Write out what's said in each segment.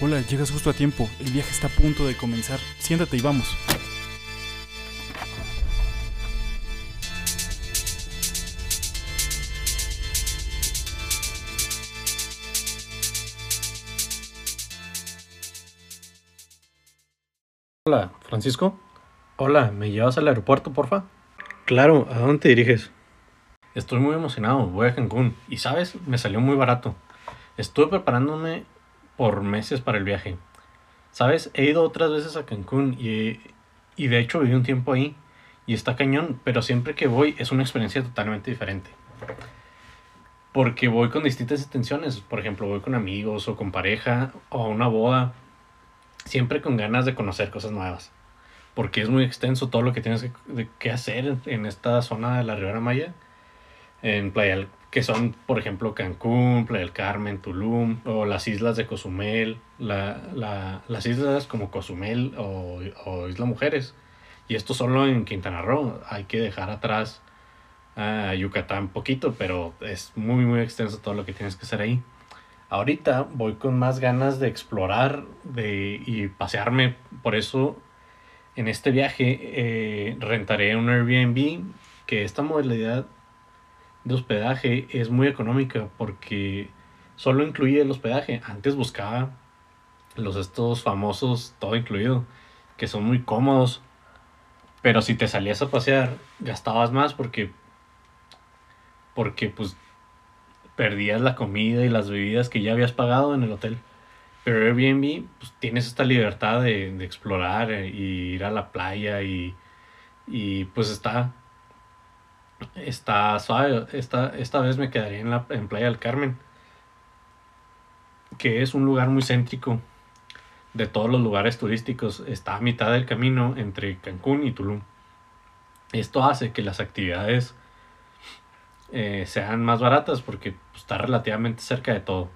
Hola, llegas justo a tiempo. El viaje está a punto de comenzar. Siéntate y vamos. Hola, Francisco. Hola, ¿me llevas al aeropuerto, porfa? Claro, ¿a dónde te diriges? Estoy muy emocionado, voy a Cancún. Y sabes, me salió muy barato. Estuve preparándome por meses para el viaje. Sabes, he ido otras veces a Cancún y, y de hecho viví un tiempo ahí. Y está cañón, pero siempre que voy es una experiencia totalmente diferente. Porque voy con distintas intenciones. Por ejemplo, voy con amigos o con pareja o a una boda. Siempre con ganas de conocer cosas nuevas. Porque es muy extenso todo lo que tienes que, que hacer en esta zona de la Ribera Maya. En Playa, que son, por ejemplo, Cancún, Playa del Carmen, Tulum, o las islas de Cozumel, la, la, las islas como Cozumel o, o Isla Mujeres. Y esto solo en Quintana Roo. Hay que dejar atrás a Yucatán poquito, pero es muy, muy extenso todo lo que tienes que hacer ahí. Ahorita voy con más ganas de explorar de, y pasearme. Por eso, en este viaje, eh, rentaré un Airbnb, que esta modalidad de hospedaje es muy económica porque solo incluye el hospedaje. Antes buscaba los estos famosos todo incluido, que son muy cómodos. Pero si te salías a pasear, gastabas más porque porque pues perdías la comida y las bebidas que ya habías pagado en el hotel. Pero Airbnb, pues tienes esta libertad de, de explorar y ir a la playa y, y pues está, está suave. Esta, esta vez me quedaría en, la, en Playa del Carmen, que es un lugar muy céntrico de todos los lugares turísticos. Está a mitad del camino entre Cancún y Tulum. Esto hace que las actividades eh, sean más baratas porque pues, está relativamente cerca de todo.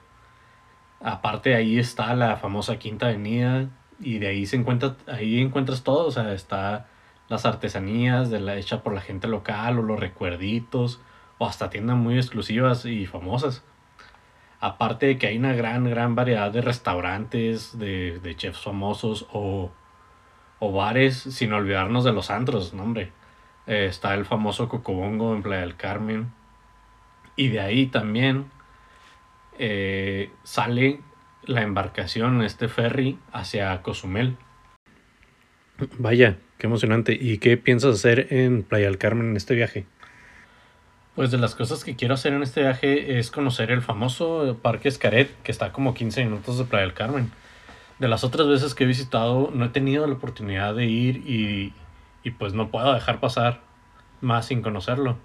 Aparte ahí está la famosa Quinta Avenida y de ahí se encuentra, ahí encuentras todo, o sea, está las artesanías de la hecha por la gente local o los recuerditos o hasta tiendas muy exclusivas y famosas. Aparte de que hay una gran, gran variedad de restaurantes, de, de chefs famosos o, o bares, sin olvidarnos de los antros, no hombre. Eh, está el famoso Cocobongo en Playa del Carmen. Y de ahí también eh, sale la embarcación, este ferry, hacia Cozumel. Vaya, qué emocionante. ¿Y qué piensas hacer en Playa del Carmen en este viaje? Pues de las cosas que quiero hacer en este viaje es conocer el famoso Parque Escaret, que está como 15 minutos de Playa del Carmen. De las otras veces que he visitado, no he tenido la oportunidad de ir y, y pues no puedo dejar pasar más sin conocerlo.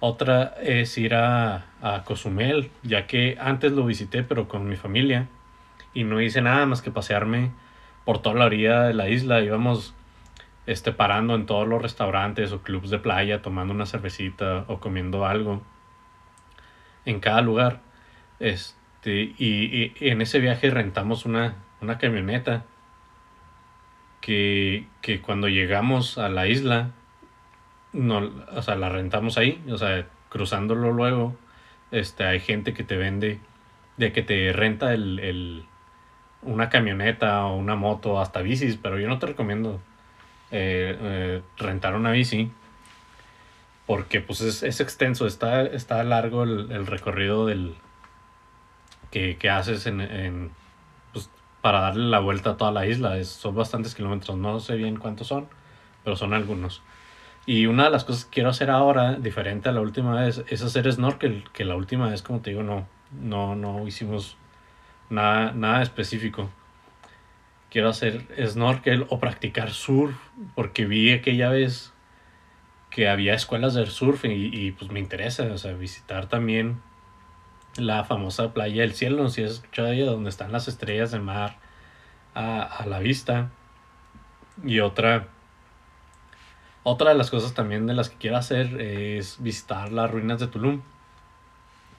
Otra es ir a, a Cozumel, ya que antes lo visité pero con mi familia y no hice nada más que pasearme por toda la orilla de la isla. Íbamos este, parando en todos los restaurantes o clubs de playa, tomando una cervecita o comiendo algo en cada lugar. Este, y, en ese viaje rentamos una, una camioneta que, que cuando llegamos a la isla, no, o sea, la rentamos ahí, o sea, cruzándolo luego, este, hay gente que te vende, de que te renta el, el una camioneta o una moto, hasta bicis, pero yo no te recomiendo eh, eh, rentar una bici porque pues es, es extenso, está, está largo el, el recorrido del que, que haces en, en, pues, para darle la vuelta a toda la isla. Es, son bastantes kilómetros, no sé bien cuántos son, pero son algunos. Y una de las cosas que quiero hacer ahora, diferente a la última vez, es hacer snorkel, que la última vez, como te digo, no, no, no hicimos nada, nada específico. Quiero hacer snorkel o practicar surf, porque vi aquella vez que había escuelas de surf y, pues me interesa, o sea, visitar también la famosa playa del cielo, si has escuchado ella, donde están las estrellas del mar a, a la vista. Y otra otra de las cosas también de las que quiero hacer es visitar las ruinas de Tulum,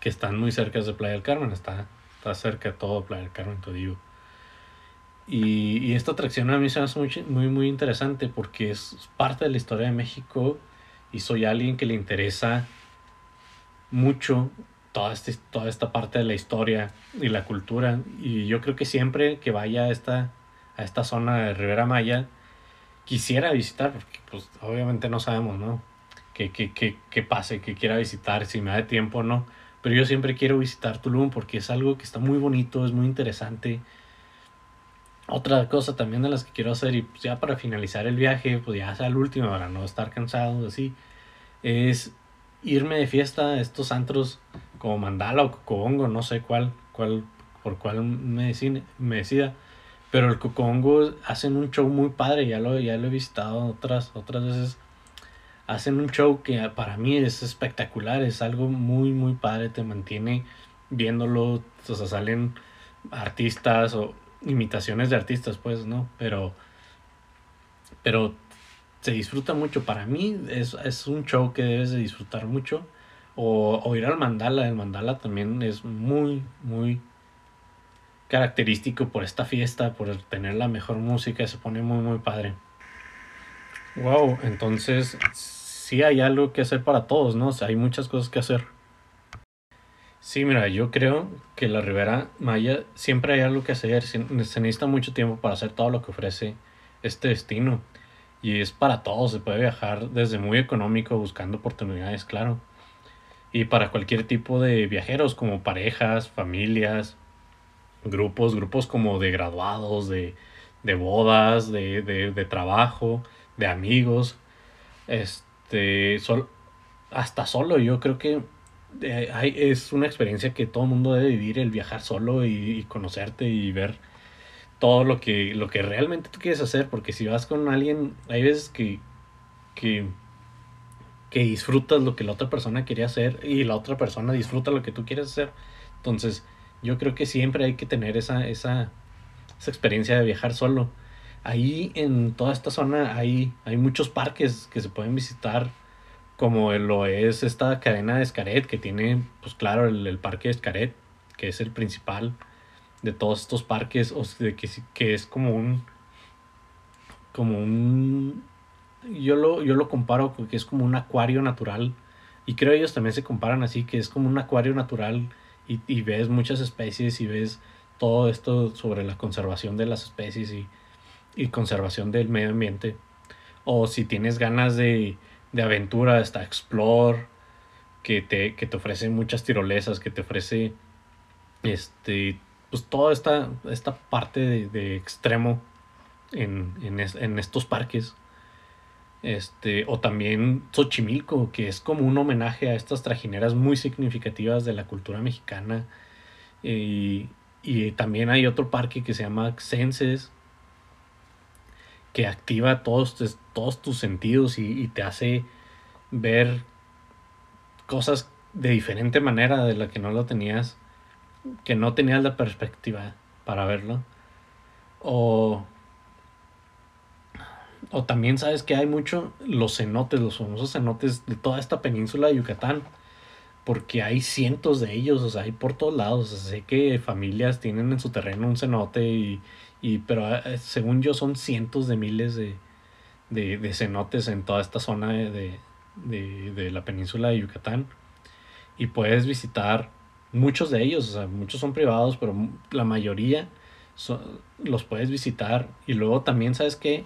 que están muy cerca de Playa del Carmen, está, está cerca de todo Playa del Carmen, te digo. Y, y, esta atracción a mí se me hace muy, muy, muy interesante porque es parte de la historia de México y soy alguien que le interesa mucho toda, este, toda esta parte de la historia y la cultura. Y yo creo que siempre que vaya a esta, a esta zona de Rivera Maya, quisiera visitar, porque pues obviamente no sabemos, ¿no? Que, que, pase, que quiera visitar, si me da tiempo o no. Pero yo siempre quiero visitar Tulum porque es algo que está muy bonito, es muy interesante. Otra cosa también de las que quiero hacer, y ya para finalizar el viaje, pues ya sea el último, para no estar cansado, así, es irme de fiesta a estos antros como Mandala o Cocobongo, no sé cuál, cuál, por cuál me, decide, me decida. Pero el Cocobongo hacen un show muy padre, ya lo, ya lo he visitado otras, otras veces. Hacen un show que para mí es espectacular, es algo muy, muy padre, te mantiene viéndolo, o sea, salen artistas o imitaciones de artistas, pues, ¿no? Pero, pero se disfruta mucho. Para mí es, es un show que debes de disfrutar mucho. O, o, ir al mandala. El mandala también es muy, muy característico por esta fiesta, por tener la mejor música. Se pone muy, muy padre. Wow, entonces sí hay algo que hacer para todos, ¿no? O sea, hay muchas cosas que hacer. Sí, mira, yo creo que la Ribera Maya siempre hay algo que hacer. Se necesita mucho tiempo para hacer todo lo que ofrece este destino. Y es para todos, se puede viajar desde muy económico buscando oportunidades, claro. Y para cualquier tipo de viajeros, como parejas, familias, grupos, grupos como de graduados, de, de bodas, de, de, de, trabajo, de amigos. Este, sol, hasta solo, yo creo que hay, es una experiencia que todo mundo debe vivir, el viajar solo y, conocerte y ver todo lo que, lo que realmente tú quieres hacer, porque si vas con alguien, hay veces que, que, que disfrutas lo que la otra persona quería hacer y la otra persona disfruta lo que tú quieres hacer. Entonces, yo creo que siempre hay que tener esa, esa, esa experiencia de viajar solo. Ahí en toda esta zona hay, hay muchos parques que se pueden visitar como lo es esta cadena de Escaret, que tiene, pues claro, el, parque de Escaret, que es el principal de todos estos parques, o de que, que es como un, como un, yo lo, yo lo comparo con que es como un acuario natural, y creo ellos también se comparan así, que es como un acuario natural, y, y ves muchas especies, y ves todo esto sobre la conservación de las especies y, y conservación del medio ambiente. O si tienes ganas de, de aventura, está Explore, que te, que te ofrece muchas tirolesas, que te ofrece este, pues toda esta, esta parte de, extremo en, en, estos parques. Este, o también Xochimilco, que es como un homenaje a estas trajineras muy significativas de la cultura mexicana. Y, y también hay otro parque que se llama Senses, que activa todos, todos tus sentidos y, te hace ver cosas de diferente manera de la que no lo tenías, que no tenías la perspectiva para verlo. O, o también sabes que hay mucho los cenotes, los famosos cenotes de toda esta península de Yucatán, porque hay cientos de ellos, o sea, hay por todos lados. sé que familias tienen en su terreno un cenote y, y, pero eh, según yo son cientos de miles de, de, cenotes en toda esta zona de, de, la península de Yucatán. Y puedes visitar muchos de ellos, o sea, muchos son privados, pero la mayoría los puedes visitar. Y luego también, ¿sabes que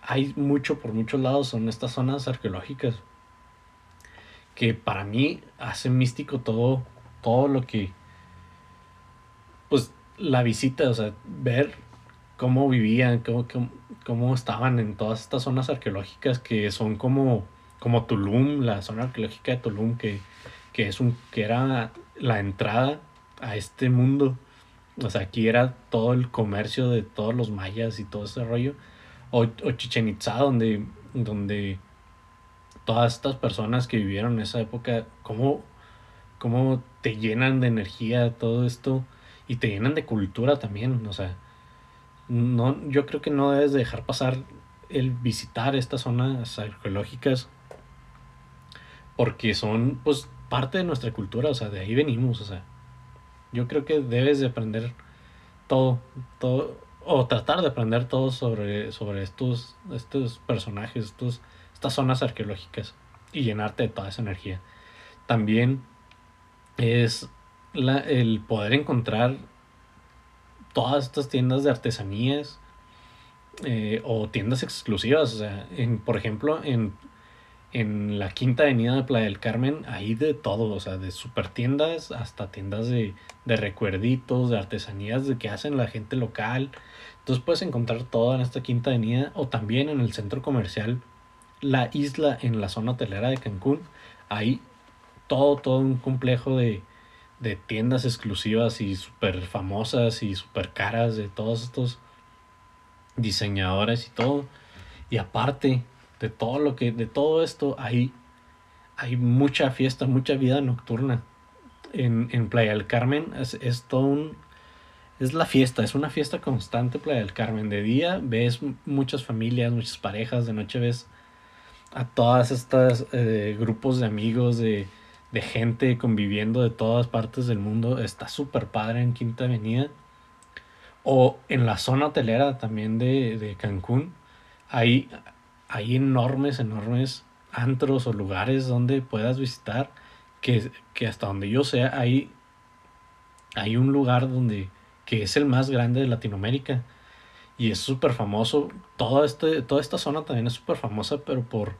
Hay mucho por muchos lados, son estas zonas arqueológicas. Que para mí hace místico todo, todo lo que, pues, la visita, o sea, ver cómo vivían, cómo, cómo, estaban en todas estas zonas arqueológicas que son como, como Tulum, la zona arqueológica de Tulum, que, que, es un, que era la entrada a este mundo. O sea, aquí era todo el comercio de todos los mayas y todo ese rollo. O, o Chichen Itza, donde, donde todas estas personas que vivieron en esa época, cómo, cómo te llenan de energía todo esto y te llenan de cultura también. O sea, no, yo creo que no debes dejar pasar el visitar estas zonas arqueológicas porque son pues parte de nuestra cultura, o sea, de ahí venimos, o sea, yo creo que debes de aprender todo, todo, o tratar de aprender todo sobre, sobre estos, estos personajes, estos, estas zonas arqueológicas y llenarte de toda esa energía. También es la, el poder encontrar todas estas tiendas de artesanías eh, o tiendas exclusivas. O sea, en, por ejemplo, en, en la quinta avenida de Playa del Carmen, hay de todo, o sea, de super tiendas hasta tiendas de, de recuerditos, de artesanías de que hacen la gente local. Entonces puedes encontrar todo en esta quinta avenida o también en el centro comercial La Isla en la zona hotelera de Cancún. Hay todo, todo un complejo de, de tiendas exclusivas y súper famosas y súper caras de todos estos diseñadores y todo. Y aparte de todo lo que, de todo esto, hay, hay mucha fiesta, mucha vida nocturna. En, en Playa del Carmen es, es todo un, es la fiesta, es una fiesta constante Playa del Carmen. De día ves muchas familias, muchas parejas, de noche ves a todas estas eh, grupos de amigos, de, de gente conviviendo de todas partes del mundo. Está súper padre en Quinta Avenida. O en la zona hotelera también de, de Cancún. Hay, hay enormes, enormes antros o lugares donde puedas visitar. Que, que hasta donde yo sé, hay, hay un lugar donde que es el más grande de Latinoamérica. Y es súper famoso. Este, toda esta zona también es súper famosa, pero por,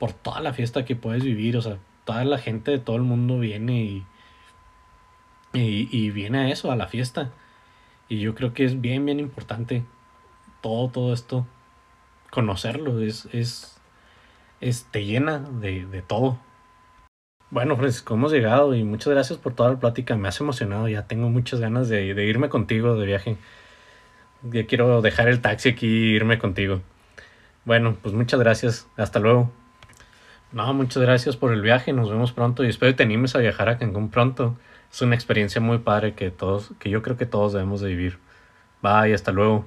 por toda la fiesta que puedes vivir. O sea, toda la gente de todo el mundo viene y, y, viene a eso, a la fiesta. Y yo creo que es bien, bien importante todo, todo esto, conocerlo, es, es, es te llena de, de todo. Bueno, Francisco, hemos llegado y muchas gracias por toda la plática, me has emocionado, ya tengo muchas ganas de, de irme contigo de viaje. Ya quiero dejar el taxi aquí e irme contigo. Bueno, pues muchas gracias, hasta luego. No, muchas gracias por el viaje, nos vemos pronto y espero que te animes a viajar a Cancún pronto. Es una experiencia muy padre que todos, que yo creo que todos debemos de vivir. Bye, hasta luego.